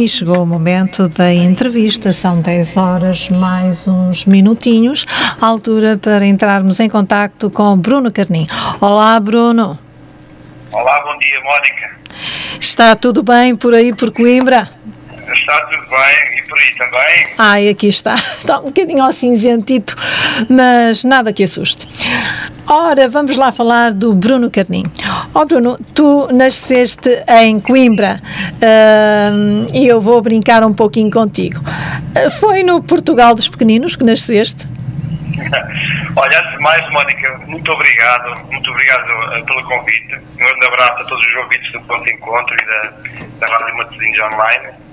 E chegou o momento da entrevista, são 10 horas mais uns minutinhos, altura para entrarmos em contacto com Bruno Carnim. Olá, Bruno. Olá, bom dia, Mónica. Está tudo bem por aí, por Coimbra? Está tudo bem, e por aí também? Ai, aqui está. Está um bocadinho ao cinzentito, mas nada que assuste. Ora, vamos lá falar do Bruno Carnim. Ó oh, Bruno, tu nasceste em Coimbra uh, e eu vou brincar um pouquinho contigo. Foi no Portugal dos Pequeninos que nasceste? Olha, antes de mais, Mónica, muito obrigado, muito obrigado uh, pelo convite. Um grande abraço a todos os ouvintes do Ponto Encontro e da, da Rádio Matosinhos Online.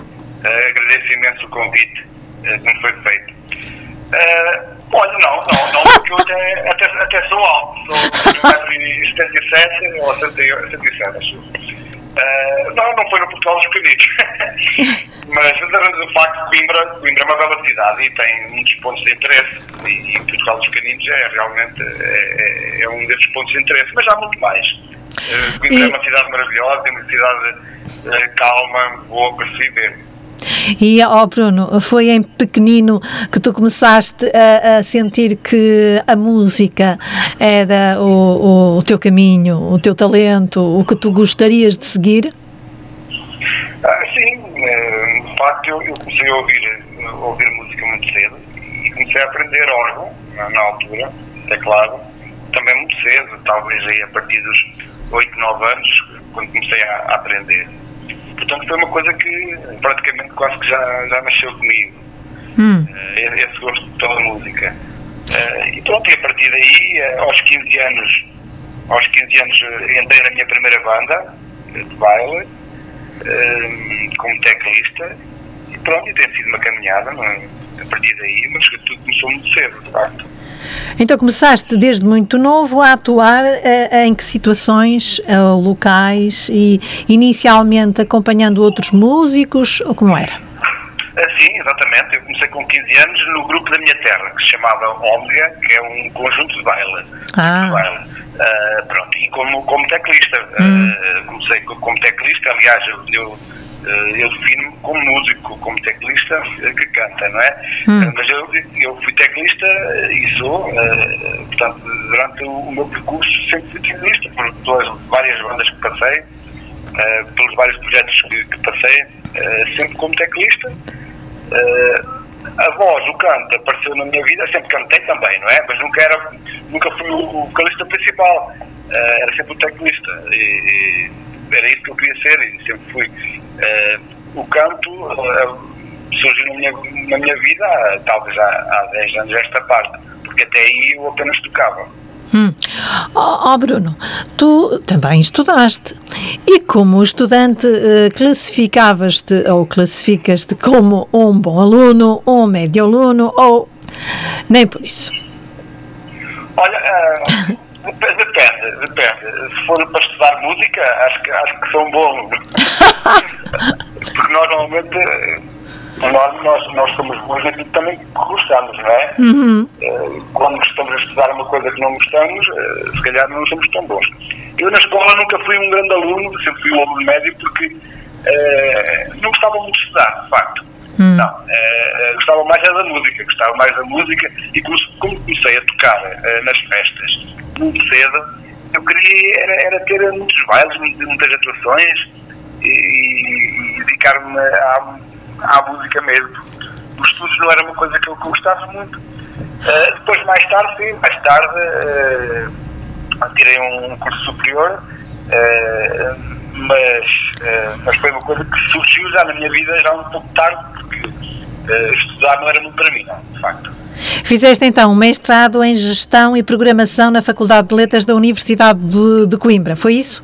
Uh, agradeço imenso o convite uh, que me foi feito. Uh, olha, não, não, não, porque eu até, até, até sou alto, sou 1,77m ou 107, acho. Uh, não, não foi no Portugal dos Pequeninos. Mas, o facto de Coimbra, Coimbra é uma bela cidade e tem muitos pontos de interesse. E, e Portugal dos Pequeninos é realmente é, é, é, um desses pontos de interesse. Mas há muito mais. Uh, Coimbra e... é uma cidade maravilhosa, é uma cidade calma, boa para se viver. E, ó oh Bruno, foi em pequenino que tu começaste a, a sentir que a música era o, o, o, teu caminho, o teu talento, o que tu gostarias de seguir? Ah, sim, eh, de facto eu, eu comecei a ouvir, a ouvir música muito cedo e comecei a aprender órgão na, na altura, teclado, também muito cedo, talvez aí a partir dos 8, 9 anos, quando comecei a, a aprender. Portanto, foi uma coisa que praticamente quase que já, já nasceu comigo. Hum. Uh, esse gosto pela música. Uh, e pronto, e a partir daí, uh, aos 15 anos, aos 15 anos entrei na minha primeira banda de baile, como teclista, e pronto, e tem sido uma caminhada é? a partir daí, mas tudo começou muito cedo, de facto. Então começaste desde muito novo a atuar uh, em que situações, uh, locais e inicialmente acompanhando outros músicos ou como era? Uh, sim, exatamente. Eu comecei com 15 anos no grupo da minha terra, que se chamava Omega, que é um conjunto de baile. Ah. De baile. pronto, e como, como teclista. Hum. comecei como teclista, aliás, eu, eu eh, eu defino-me como músico, como teclista eh, que canta, não é? Hum. Eh, mas eu, eu fui teclista e sou, portanto, durante o meu percurso sempre fui teclista, por pelas várias bandas que passei, pelos vários projetos que, que passei, sempre como teclista. a voz, o canto, apareceu na minha vida, sempre cantei também, não é? Mas nunca, era, nunca fui o vocalista principal, era sempre o teclista. E, e era isso que eu queria ser e sempre fui. Uh, o canto uh, surgiu na minha, na minha vida, talvez há, há 10 anos, esta parte, porque até aí eu apenas tocava. Hum. Oh, oh, Bruno, tu também estudaste e como estudante uh, classificavas-te ou classificas-te como um bom aluno, um médio aluno ou nem por isso? Olha, uh, Depende, depende. Se for para estudar música, acho que, acho que são bons. Porque nós normalmente, nós, nós somos bons naquilo também que gostamos, não é? Uhum. Eh, quando estamos a estudar uma coisa que não gostamos, eh, se calhar não somos tão bons. Eu na escola nunca fui um grande aluno, sempre fui um aluno médio porque uh, não gostava muito de estudar, de facto. Hum. Não, uh, gostava mais da música, gostava mais da música e como, como comecei a tocar uh, nas festas muito cedo, eu queria era, era ter muitos bailes, muitas atuações e, e dedicar-me à, à música mesmo. Os estudos não era uma coisa que eu gostasse muito. Uh, depois, mais tarde, sim, mais tarde, tirei um curso superior, mas, mas foi uma coisa que surgiu já na minha vida já um pouco tarde, estudar não era muito para mim, não, de facto. Fizeste então um mestrado em Gestão e Programação na Faculdade de Letras da Universidade de, de Coimbra, foi isso?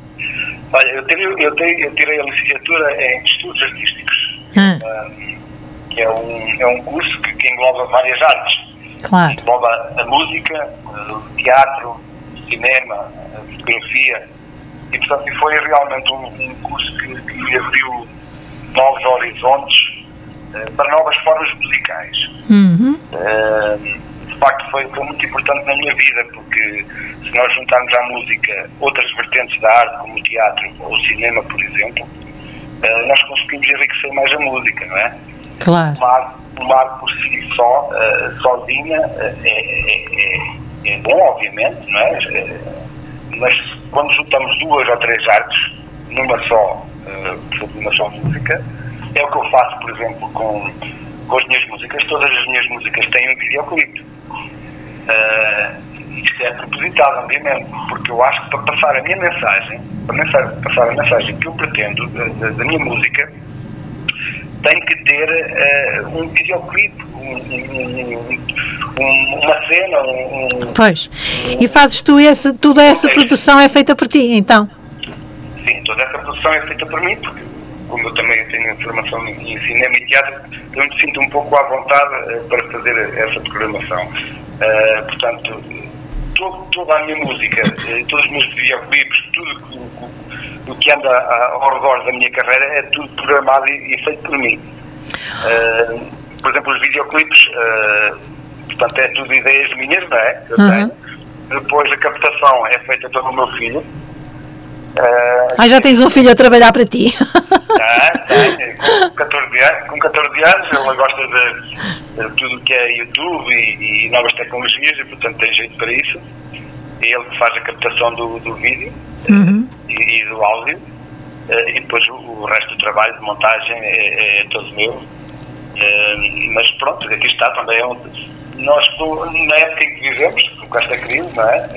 Olha, eu tirei, eu, tirei, eu tirei a licenciatura em Estudos Artísticos, ah. que é um, é um curso que, que engloba várias artes. Claro. Engloba a música, o teatro, o cinema, a fotografia. E, portanto, foi realmente um, um curso que, que me abriu novos horizontes eh, para novas formas musicais. Uhum. Uh, de facto, foi, foi, muito importante na minha vida, porque se nós juntarmos à música outras vertentes da arte, como o teatro ou o cinema, por exemplo, uh, nós conseguimos enriquecer mais a música, não é? Claro. O mar, o mar por si só, uh, sozinha, é, é, é, é, bom, obviamente, não é? Mas quando juntamos duas ou três artes numa só, numa só música, é o que eu faço, por exemplo, com, com as minhas músicas. Todas as minhas músicas têm um videoclipe. Uh, isto é propositado, obviamente, porque eu acho que para passar a minha mensagem, para passar a mensagem que eu pretendo da, da minha música, tem que ter uh, um videoclipe, um, um, uma cena. Um, pois. E fazes tu esse, toda essa produção é feita por ti, então? Sim, toda essa produção é feita por mim, porque como eu também tenho formação em cinema e teatro, eu me sinto um pouco à vontade uh, para fazer essa programação. Uh, portanto, todo, toda a minha música, uh, todos os meus videoclipes, tudo o que anda ao redor da minha carreira é tudo programado e, e feito por mim. por exemplo, os videoclipes, portanto, é tudo ideias minhas, não é? Eu uhum. tenho. Depois a captação é feita pelo meu filho, Uh, ah, já tens um filho a trabalhar para ti. Ah, tem, com 14 anos, com 14 anos ela gosta de, de tudo que é YouTube e, e, novas tecnologias e portanto tem jeito para isso. É ele que faz a captação do, do vídeo uhum. e, e, do áudio uh, e depois o, o, resto do trabalho de montagem é, é todo meu. Mas pronto, aqui está também é um, nós na época em que vivemos, com esta crise, não é?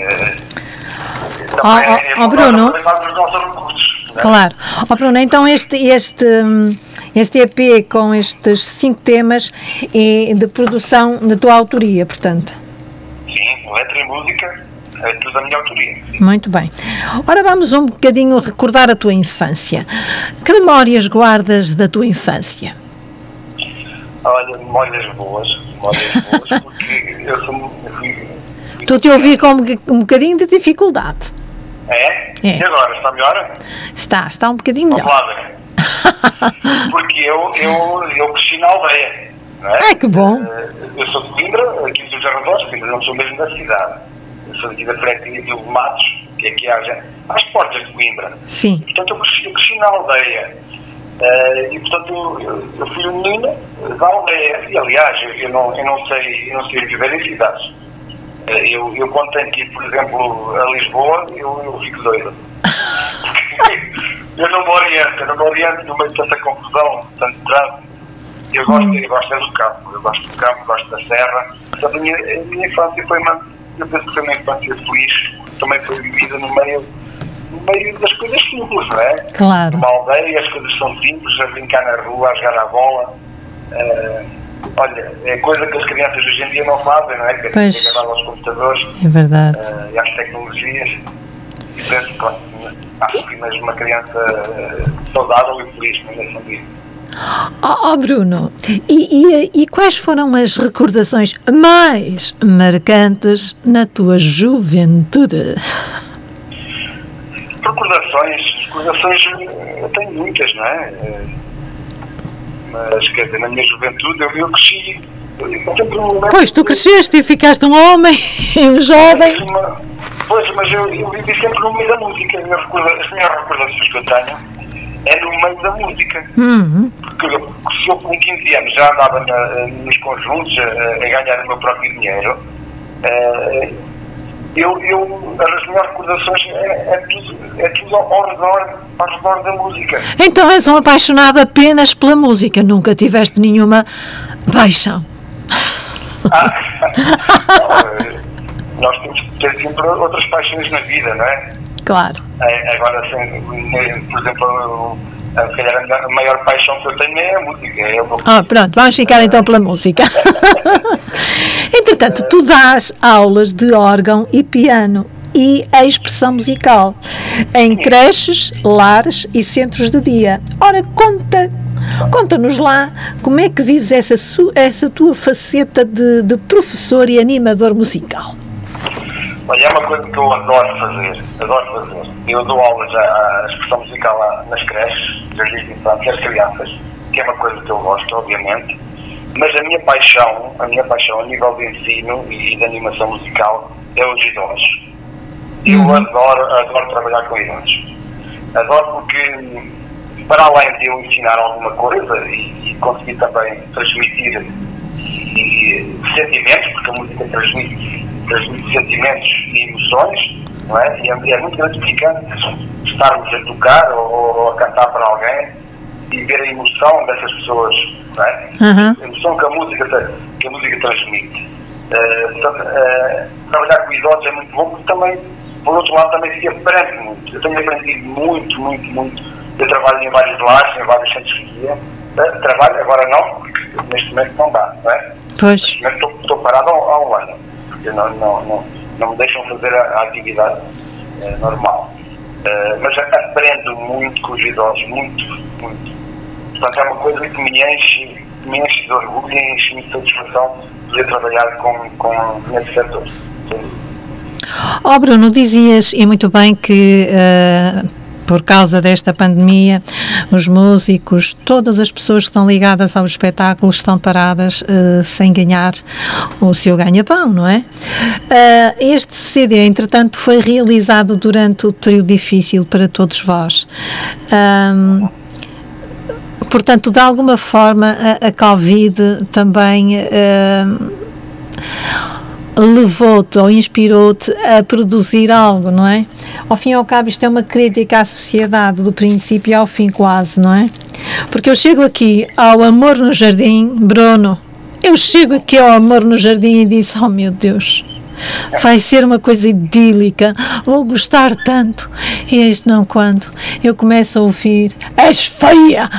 Oh, oh, oh Bruno. É? Claro. Oh, Bruno, então este, este, este EP com estes cinco temas é de produção da tua autoria, portanto? Sim, letra e música é tudo da minha autoria. Muito bem. Ora, vamos um bocadinho recordar a tua infância. Que memórias guardas da tua infância? Olha, memórias boas, memórias boas, porque eu sou Estou a ouvir com um bocadinho de dificuldade. É? é? E agora, está melhor? Está, está um bocadinho melhor. Porque eu, eu, eu cresci na aldeia. Não é? Ai, que bom. Eh, eu sou de Coimbra, aqui dos arredores, Coimbra não sou mesmo da cidade. Eu sou aqui da freguesia de Matos, que é aqui há, às portas de Coimbra. Sim. E, portanto, eu cresci, eu cresci na aldeia. Uh, e portanto eu, eu, fui um menino da aldeia. E aliás, eu não, eu não sei, eu não sei viver em cidades. Eh, eu, eu quando tenho que ir, por exemplo, a Lisboa, eu, eu fico doido. eu não me oriento, eu não me oriento no meio de tanta confusão, tanto trânsito. Eu gosto, eu gosto é do campo, eu gosto do campo, gosto da serra. A minha, a minha infância foi uma, eu penso que foi uma infância feliz, também foi vivida no meio, no meio das coisas simples, não é? Claro. Numa aldeia, as coisas são simples, a brincar na rua, a jogar a bola. Uh, Olha, é coisa que as crianças hoje em dia não fazem, não é? Que é agarrar aos computadores é verdade. Uh, e às tecnologias. E penso que acho que mesmo uma criança uh, saudável e feliz, não é sentido. Oh, oh, Bruno, e, e, e, quais foram as recordações mais marcantes na tua juventude? Recordações, recordações eu tenho muitas, não é? Mas quer dizer, na minha juventude eu, eu cresci. Eu pois, tu cresceste e ficaste um homem, um jovem. Pois, mas eu, eu vivi sempre no meio da música. As minhas recordações que eu tenho é no meio da música. Uhum. Porque se eu com 15 anos já andava na, nos conjuntos a, a, ganhar o meu próprio dinheiro, uh, eu, eu, as minhas recordações é, é, tudo, é tudo ao redor, ao redor da música. Então és um apaixonado apenas pela música, nunca tiveste nenhuma paixão. Ah, não, nós temos que ter sempre outras paixões na vida, não é? Claro. É, agora, assim, por exemplo, se calhar a maior paixão que eu tenho é a música. É ah, pronto, vamos ficar então pela música. Entretanto, tu dás aulas de órgão e piano e a expressão musical em creches, lares e centros de dia. Ora, conta Conta-nos lá como é que vives essa, essa tua faceta de, de professor e animador musical. Olha, é uma coisa que eu adoro fazer, adoro fazer. Eu dou aulas à, expressão musical nas creches, jardins de infância, às crianças, que é uma coisa que eu gosto, obviamente, mas a minha paixão, a minha paixão a nível de ensino e de animação musical é os idosos. Eu uhum. adoro, adoro trabalhar com idosos. Adoro porque para além de eu ensinar alguma coisa e, e conseguir também transmitir e, sentimentos, porque a música transmite, transmite sentimentos e emoções, não é? E é, é muito gratificante estarmos a tocar ou, ou, a cantar para alguém e ver a emoção dessas pessoas, não é? Uhum. A emoção que a música, que a música transmite. Uh, portanto, uh, trabalhar com idosos é muito bom, porque também, por outro lado, também se aprende muito. Eu tenho aprendido muito, muito, muito. Eu trabalho em vários lares, em vários centros de dia. Uh, trabalho, agora não, porque neste momento não dá, não é? Pois. Neste momento estou, parado há, há, um ano, porque não, não, não, não me deixam fazer a, a atividade normal. mas aprendo muito com os idosos, muito, muito. Portanto, é uma coisa que me enche, me enche de orgulho e enche de satisfação poder trabalhar com, com nesse setor. Oh Bruno, dizias e muito bem que uh, por causa desta pandemia os músicos, todas as pessoas que estão ligadas ao espetáculo estão paradas uh, sem ganhar o seu ganha-pão, não é? Uh, este CD, entretanto, foi realizado durante o período difícil para todos vós. Portanto, de alguma forma, a, a Covid também uh, levou-te ou inspirou-te a produzir algo, não é? Ao fim e ao cabo, isto é uma crítica à sociedade, do princípio ao fim, quase, não é? Porque eu chego aqui ao Amor no Jardim, Bruno, eu chego aqui ao Amor no Jardim e disse: Oh meu Deus vai ser uma coisa idílica, vou gostar tanto. E este não quando eu começo a ouvir, és feia,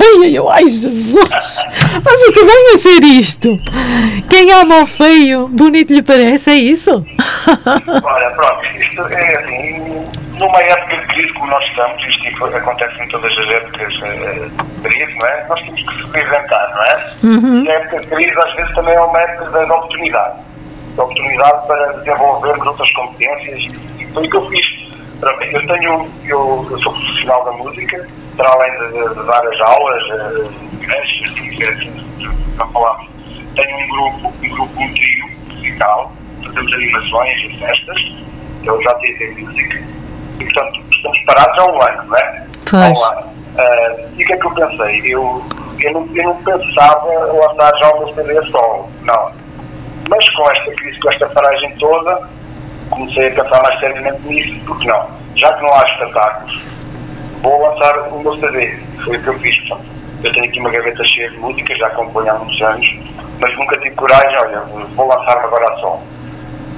feia, e eu, ai Jesus, mas o que vem a ser isto? Quem ama o feio, bonito lhe parece, é isso? Olha, pronto, isto é assim, numa época de crise como nós estamos, isto tipo, acontece em todas as épocas eh, de crise, não é? Nós temos que se reinventar, não é? Uhum. E a época de crise às vezes também é uma época de oportunidade oportunidade para desenvolvermos outras competências e foi o que eu fiz. Eu tenho, eu, eu sou profissional da música, para além de, de, dar as aulas, igrejas, eh, assim, para falar, tenho um grupo, um grupo, um trio musical, fazemos animações e festas, que é o JTT Music, e portanto estamos parados há um ano, não é? Pois. Há um ano. Uh, e o que é que eu pensei? Eu, eu, não, eu não pensava lançar já uma CD solo, não mas com esta crise, com esta paragem toda, comecei a pensar mais seriamente nisso, porque não? Já que não há espetáculos, vou lançar o meu CD. Foi o que eu fiz. Portanto, eu tenho aqui uma gaveta cheia de músicas, já acompanho há muitos anos, mas nunca tive coragem, olha, vou lançar-me agora a som.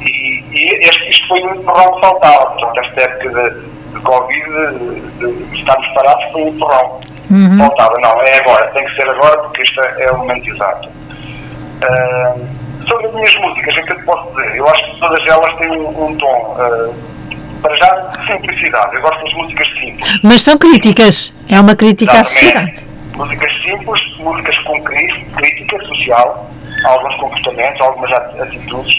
E, e este, isto foi um empurrão que faltava. Portanto, esta época de, de Covid, de, de estarmos parados, foi um empurrão. Uhum. Faltava, não, é agora, tem que ser agora, porque este é, o momento exato. Uh, sobre as minhas músicas, é que eu te posso dizer? Eu acho que todas elas têm um, um tom, uh, para já, de simplicidade. Eu gosto das músicas simples. Mas são críticas, é uma crítica à sociedade. Músicas simples, músicas com crítica social, alguns comportamentos, algumas atitudes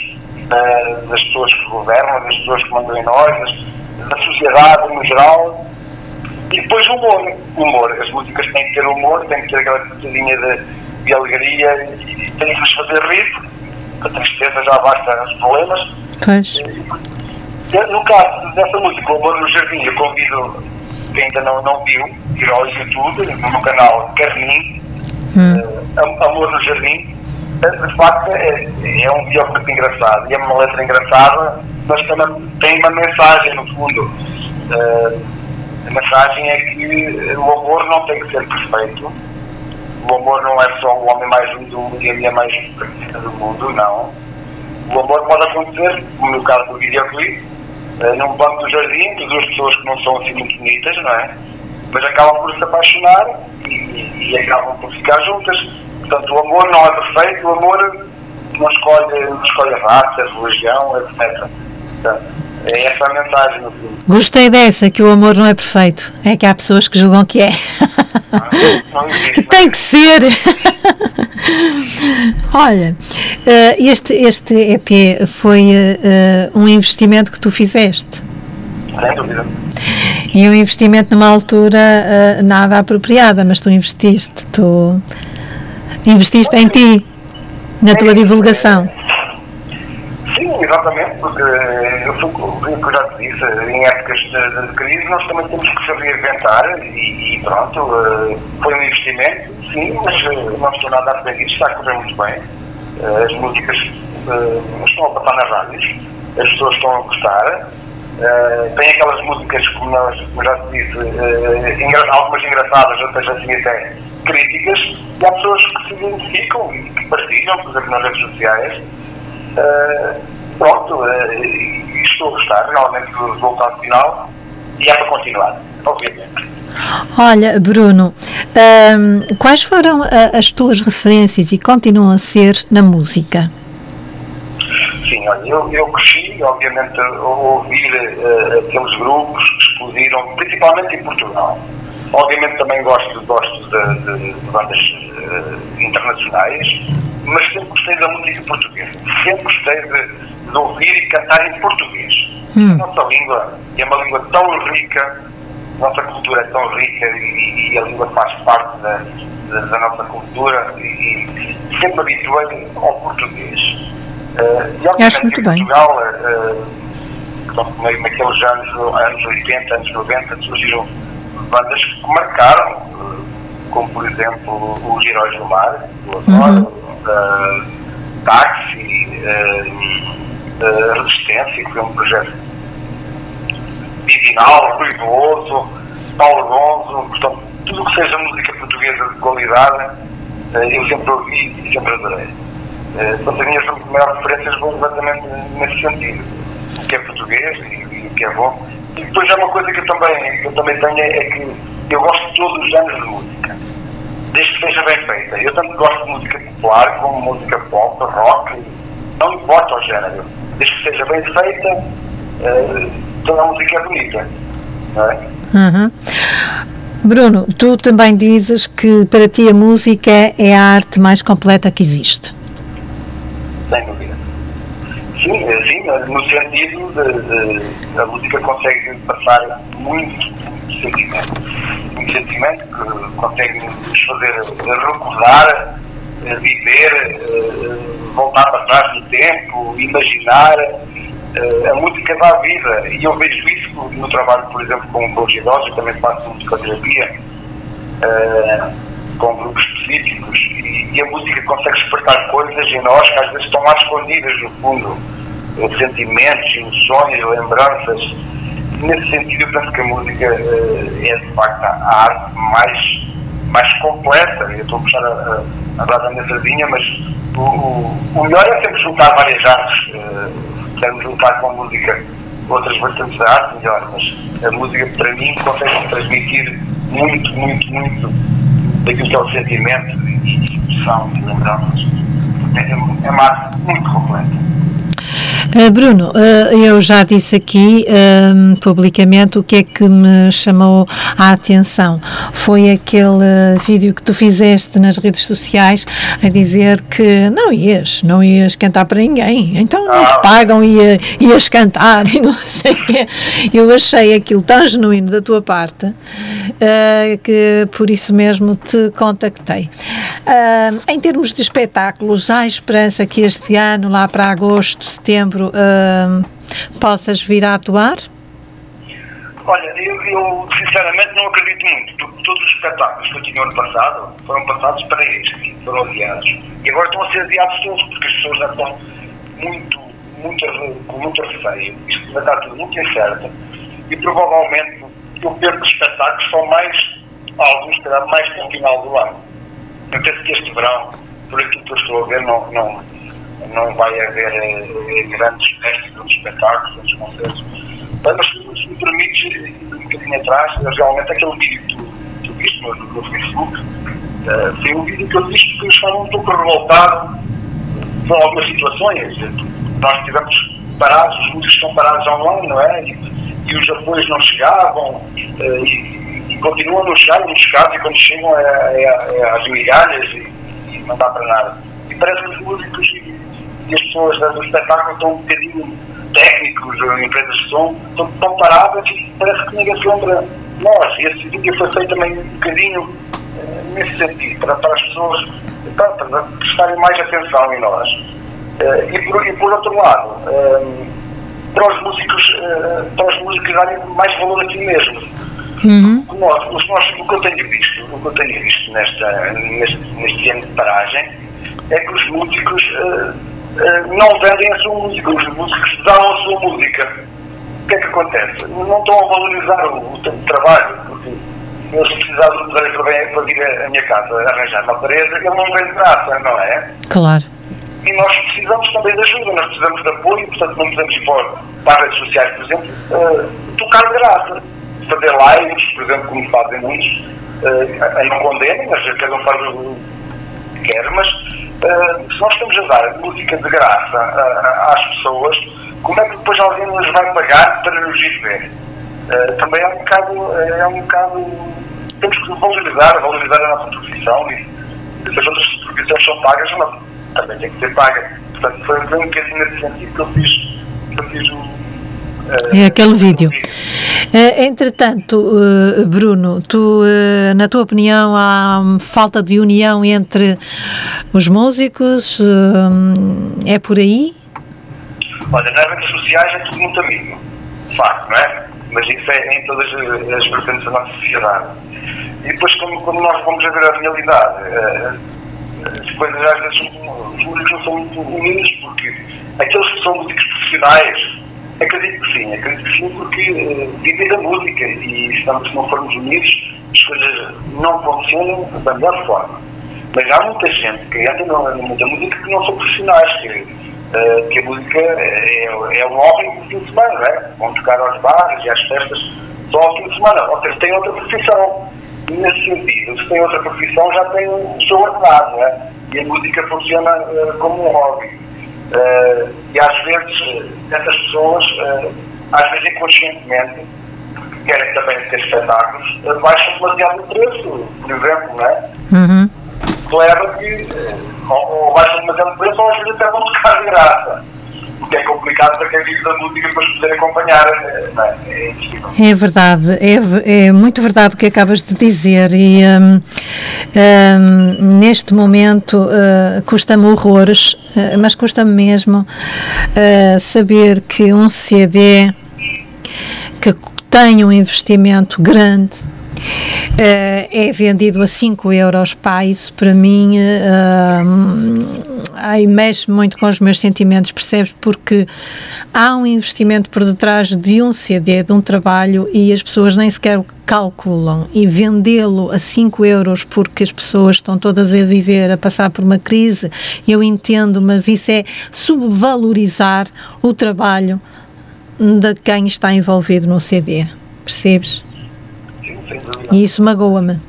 uh, das pessoas que governam, das pessoas que mandam em nós, da sociedade no geral. E depois o humor. humor. As músicas têm que ter humor, têm que ter aquela pitadinha de, de alegria e têm que nos fazer rir a tristeza já basta os problemas. Pois. No caso dessa música, O Amor no Jardim, eu convido quem ainda não, não viu, ir ao YouTube, no canal Carmin, hum. uh, Amor no Jardim. De facto, é, é um videoclipe engraçado e é uma letra engraçada, mas também tem uma mensagem no fundo. Uh, a mensagem é que o amor não tem que ser perfeito, o amor não é só o homem mais lindo e a mulher mais bonita do mundo, não. O amor pode acontecer, como no caso do videoclipe, uh, num banco do jardim, de duas pessoas que não são assim muito bonitas, não é? Mas acabam por se apaixonar e, e acabam por ficar juntas. Portanto, o amor não é perfeito, o amor não escolhe, não escolhe raça, religião, etc. Portanto, é essa a mensagem, no fundo. Gostei dessa, que o amor não é perfeito. É que há pessoas que julgam que é. Tem que ser. Olha, eh, este, este EP foi uh, um investimento que tu fizeste. Sem dúvida. E um investimento numa altura uh, nada apropriada, mas tu investiste, tu investiste em ti, na tua divulgação. Exatamente, porque eu fui, que eu já te disse, em épocas de, de crise nós também temos que se reinventar e, e pronto, uh, foi um investimento, sim, mas uh, não estou nada arrependido, está a correr muito bem. Uh, as músicas estão a passar nas rádios, as pessoas estão a gostar. tem aquelas músicas, como, nós, como já te disse, engra algumas engraçadas, outras assim até críticas, e há pessoas que se identificam e que partilham, por exemplo, nas redes sociais. Pronto, estou a gostar realmente do resultado final e é para continuar, obviamente. Olha, Bruno, um, quais foram a, as tuas referências e continuam a ser na música? Sim, olha, eu, eu cresci, obviamente, a ouvir uh, aqueles grupos que explodiram, principalmente em Portugal. Obviamente também gosto, gosto de, de, de bandas uh, internacionais, mas sempre gostei da música portuguesa. Sempre gostei de, de ouvir e cantar em português. Hum. A nossa língua é uma língua tão rica, a nossa cultura é tão rica e, e a língua faz parte da, da, da nossa cultura e, e sempre habituei ao português. Uh, e obviamente Acho muito em Portugal, uh, naqueles anos, anos 80, anos 90, surgiram bandas que marcaram, uh, como por exemplo os Heróis do Mar, do Adoro, uhum. uh, Táxi, uh, Resistência, que foi um projeto divinal, ruidoso, Paulo Gonzo, portanto, tudo o que seja música portuguesa de qualidade, uh, eu sempre ouvi e sempre adorei. Uh, portanto, as minhas maiores referências vão exatamente nesse sentido. O que é português e, o que é bom. E depois é uma coisa que eu também, que eu também tenho é que eu gosto de todos os géneros de música, desde que seja bem feita. Eu tanto gosto de música popular como música pop, rock, não importa o género desde que seja bem feita, uh, toda a música é bonita. Não é? Uhum. Bruno, tu também dizes que para ti a música é a arte mais completa que existe. Sem dúvida. Sim, é sim no sentido de, de, a música consegue passar muito, muito sentimento. Muito sentimento que consegue nos fazer recordar, viver, eh, voltar para trás no tempo, imaginar. Uh, a música dá vida e eu vejo isso no trabalho, por exemplo, com os idosos, eu também faço musicoterapia uh, com grupos específicos e, e, a música consegue despertar coisas em nós que às vezes estão lá escondidas no fundo, uh, sentimentos, emoções, lembranças. Nesse sentido, eu penso que a música é de facto a arte mais, mais completa. Eu estou a puxar a, a da minha sardinha, mas o, o, melhor é sempre juntar várias artes, uh, juntar com a música outras vertentes da arte, melhor, mas a música para mim consegue transmitir muito, muito, muito daquilo que é o sentimento e expressão e lembranças. É, é uma arte muito completa. Uh, Bruno, uh, eu já disse aqui uh, publicamente o que é que me chamou a atenção. Foi aquele vídeo que tu fizeste nas redes sociais a dizer que não ias, não ias cantar para ninguém, então não te pagam e ias cantar e não sei o quê. Eu achei aquilo tão genuíno da tua parte que por isso mesmo te contactei. em termos de espetáculos, há esperança que este ano, lá para agosto, setembro, futuro uh, possas vir a atuar? Olha, eu, eu, sinceramente não acredito muito, porque todos os espetáculos que eu tinha ano passado foram passados para este, foram adiados. E agora estão a ser adiados todos, porque as pessoas já estão muito, muito, com muito receio. Isto vai estar tudo muito incerto. E provavelmente eu perco espetáculos são mais, alguns será mais para o final do ano. Eu penso que este verão, por aquilo que eu estou a ver, não, não, não vai haver eh, grandes festas, grandes espetáculos, grandes concertos. Mas, se me permites, um bocadinho atrás, realmente aquele vídeo que tu, viste no, no Facebook, uh, foi um vídeo que eu disse que estava um pouco revoltado com algumas situações. Nós estivemos parados, os músicos estão parados online, não é? E, e os apoios não chegavam, uh, e, e, continuam a não chegar, em muitos casos, e quando chegam é, é, é migalhas e, e não dá para nada. E parece que os músicos e as pessoas do espetáculo estão um bocadinho técnicos, empresas de som, estão, estão paradas e parece que ninguém se lembra nós. E esse vídeo foi feito também um bocadinho uh, nesse sentido, para, para as pessoas para, para prestarem mais atenção em nós. Uh, e, por, e por outro lado, uh, para os músicos, uh, para os músicos darem mais valor a si mesmos. Uhum. Nós, nós, o que eu tenho visto, o que eu tenho visto nesta, neste, neste ano de paragem é que os músicos não vendem a sua música, os músicos dão a sua música. O que é que acontece? Não estão a valorizar o, o, o trabalho, porque eu se precisar de um para vir a, a minha casa arranjar uma parede, ele não vende nada, não é? Claro. E nós precisamos também de ajuda, nós precisamos de apoio, portanto não podemos ir para, para as redes sociais, por exemplo, uh, tocar de graça fazer lives, por exemplo, como fazem muitos, uh, a não condenem, mas cada um faz o que quer, mas se nós estamos a dar música de graça uh, às pessoas, como é que depois alguém nos vai pagar para nos ir ver? Também é um bocado, é um bocado, temos que valorizar, valorizar a nossa profissão e se as outras profissões são pagas, não, também tem que ser paga. Portanto, foi, um bocadinho nesse sentido que eu fiz, que eu fiz um, é aquele vídeo. Uh, entretanto, uh, Bruno, tu, uh, na tua opinião, há falta de união entre os músicos? é por aí? Olha, nas redes sociais é tudo muito amigo, de facto, não é? Mas isso é em todas as vertentes da nossa sociedade. E depois, como, como nós vamos ver a realidade, as coisas às vezes, não são muito unidos, porque aqueles que são músicos profissionais Acredito que sim, acredito que sim, porque uh, vivem da música e estamos, se não formos unidos, as coisas não funcionam da melhor forma. Mas há muita gente que entra no mundo da música que não são profissionais, que, uh, que a música é, é um hobby de fim de semana, não é? Vão tocar aos bares e às festas só ao fim de semana. Ou seja, têm outra profissão. Nesse sentido, se tem outra profissão, já tem o seu ordenado, não é? E a música funciona uh, como um hobby. Uh, e às vezes essas pessoas, uh, às vezes inconscientemente, querem também ter espetáculos, uh, baixam demasiado o preço, por exemplo, não é? Uhum. Leva que ou, ou baixam demasiado o preço ou às vezes até vão tocar de graça porque é complicado para quem vive da música depois poder acompanhar. É, é, é verdade, é, é, muito verdade o que acabas de dizer e um, um, neste momento uh, custa-me horrores, uh, mas custa-me mesmo uh, saber que um CD que tem um investimento grande uh, é vendido a 5 euros, pá, isso para mim uh, mexe muito com os meus sentimentos, percebes? Porque há um investimento por detrás de um CD, de um trabalho, e as pessoas nem sequer calculam e vendê-lo a 5 euros porque as pessoas estão todas a viver, a passar por uma crise, eu entendo, mas isso é subvalorizar o trabalho de quem está envolvido no CD, percebes? E isso magoa-me.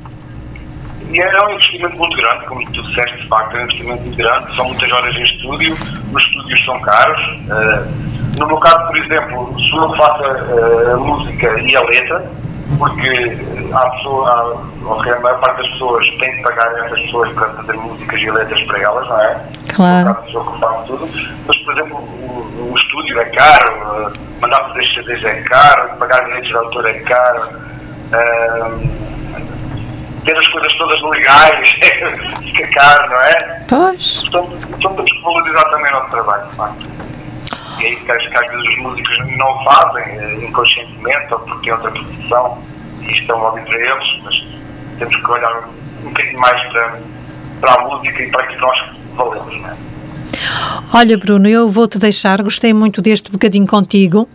E é um investimento muito grande, como tu disseste, de facto, é um investimento muito grande, são muitas horas em estúdio, os estúdios são caros. Uh, no meu caso, por exemplo, se eu faço uh, a música e a letra, porque há pessoa, há, okay, a maior parte das pessoas tem que pagar essas pessoas para fazer músicas e letras para elas, não é? Claro. No caso, que faço tudo. Mas, por exemplo, o, o estúdio é caro, mandar fazer CDs é caro, pagar direitos de autor é caro ter as coisas todas legais, fica caro, não é? Pois. Portanto, então temos que valorizar também o nosso trabalho, de facto. E é isso que, que às vezes os músicos não fazem, eh, inconscientemente, ou porque têm outra profissão, e isto é um hobby para eles, mas temos que olhar um bocadinho mais para, para a música e para aquilo que nós valemos, não é? Olha, Bruno, eu vou-te deixar, gostei muito deste bocadinho contigo.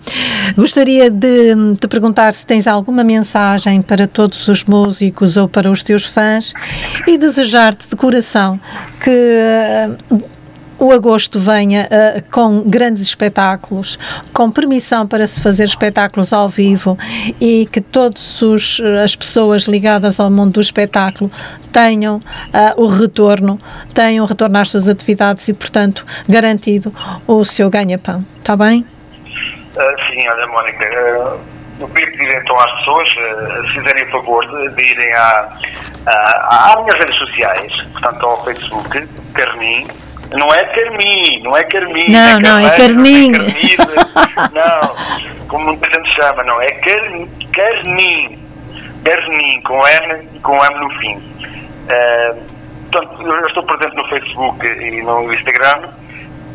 Gostaria de te perguntar se tens alguma mensagem para todos os músicos ou para os teus fãs e desejar-te de coração que o agosto venha uh, com grandes espetáculos, com permissão para se fazer espetáculos ao vivo e que todas eh, as pessoas ligadas ao mundo do espetáculo tenham uh, o retorno, tenham o retorno às suas atividades e, portanto, garantido o seu ganha-pão. Está bem? Uh, sim, olha, Mónica. Uh... Eu queria pedir então às pessoas, se fizerem o favor de, de irem à, às minhas redes sociais, portanto ao Facebook, Carmin, não é Carmin, não é Carmin. Não, é não, é Carmin. Não, é não, como muita gente chama, não. É Carmin. Carmin, com M com M no fim. Uh, portanto, eu estou presente no Facebook e no Instagram.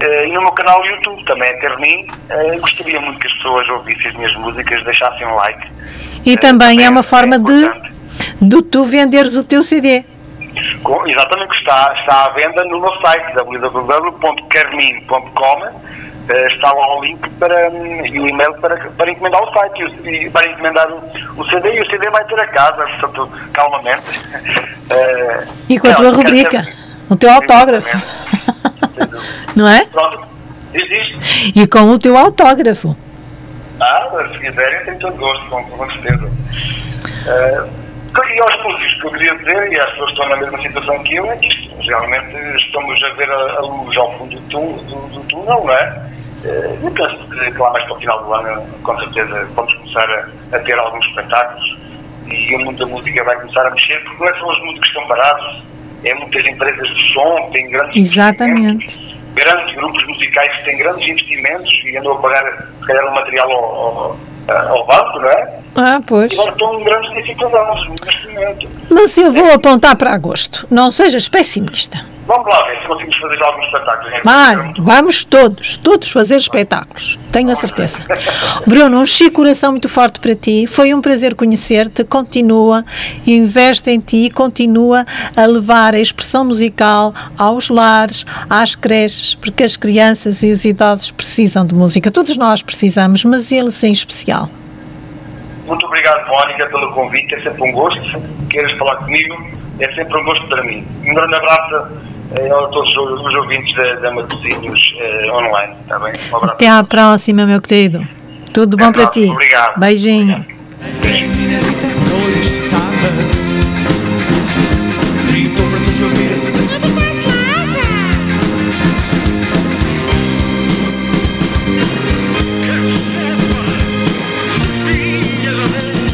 Uh, e no meu canal YouTube também é Carmin. Uh, gostaria muito que as pessoas ouvissem as minhas músicas, deixassem um like. E uh, também é uma forma é de, de tu venderes o teu CD. Com, exatamente, está, está à venda no meu site www.carmin.com está lá o link para, um, e o e-mail para, para encomendar o site e, para encomendar o, o, CD e o CD vai ter a casa, portanto, calmamente. e com a tua rubrica, o teu autógrafo. Não é? Pronto, existe. E com o teu autógrafo. Ah, se quiserem, tem todo gosto, com, com certeza. Uh, e aos eu queria dizer, e às pessoas que estão na mesma situação que eu, é que isto, realmente estamos a ver a, a luz ao fundo do, do, do túnel, não é? Uh, eu penso que lá mais para o final do ano, com certeza, vamos começar a, a ter alguns espetáculos e o mundo da música vai começar a mexer, porque não é só os músicos que estão parados, é muitas empresas de som, têm grandes Exatamente. Grandes grupos musicais que têm grandes investimentos e andam a pagar, se calhar, o material ao, ao, ao banco, não é? Ah, pois. E agora estão em grandes dificuldades neste momento. Mas eu vou apontar para agosto. Não sejas pessimista. Vamos lá ver se conseguimos fazer alguns espetáculos. Vai, vamos todos, todos fazer espetáculos, tenho a certeza. Bruno, um chico coração muito forte para ti, foi um prazer conhecer-te, continua, investe em ti, continua a levar a expressão musical aos lares, às creches, porque as crianças e os idosos precisam de música, todos nós precisamos, mas eles em especial. Muito obrigado, Mónica, pelo convite, é sempre um gosto, queres falar comigo, é sempre um gosto para mim. Um grande abraço eh, a todos os ouvintes da, da Matosinhos eh, online, está bem? Um Até à próxima, meu querido. Tudo bom para ti. Obrigado. Beijinho. Obrigado. Beijinho.